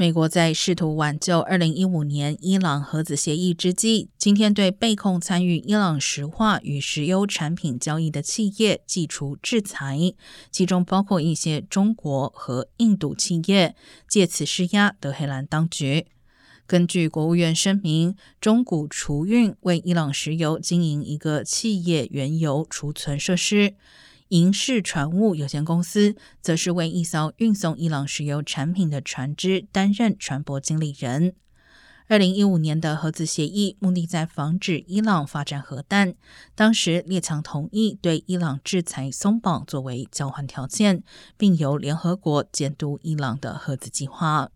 美国在试图挽救二零一五年伊朗核子协议之际，今天对被控参与伊朗石化与石油产品交易的企业寄出制裁，其中包括一些中国和印度企业，借此施压德黑兰当局。根据国务院声明，中古储运为伊朗石油经营一个企业原油储存设施。银氏船务有限公司则是为一艘运送伊朗石油产品的船只担任船舶经理人。二零一五年的核子协议目的在防止伊朗发展核弹，当时列强同意对伊朗制裁松绑作为交换条件，并由联合国监督伊朗的核子计划。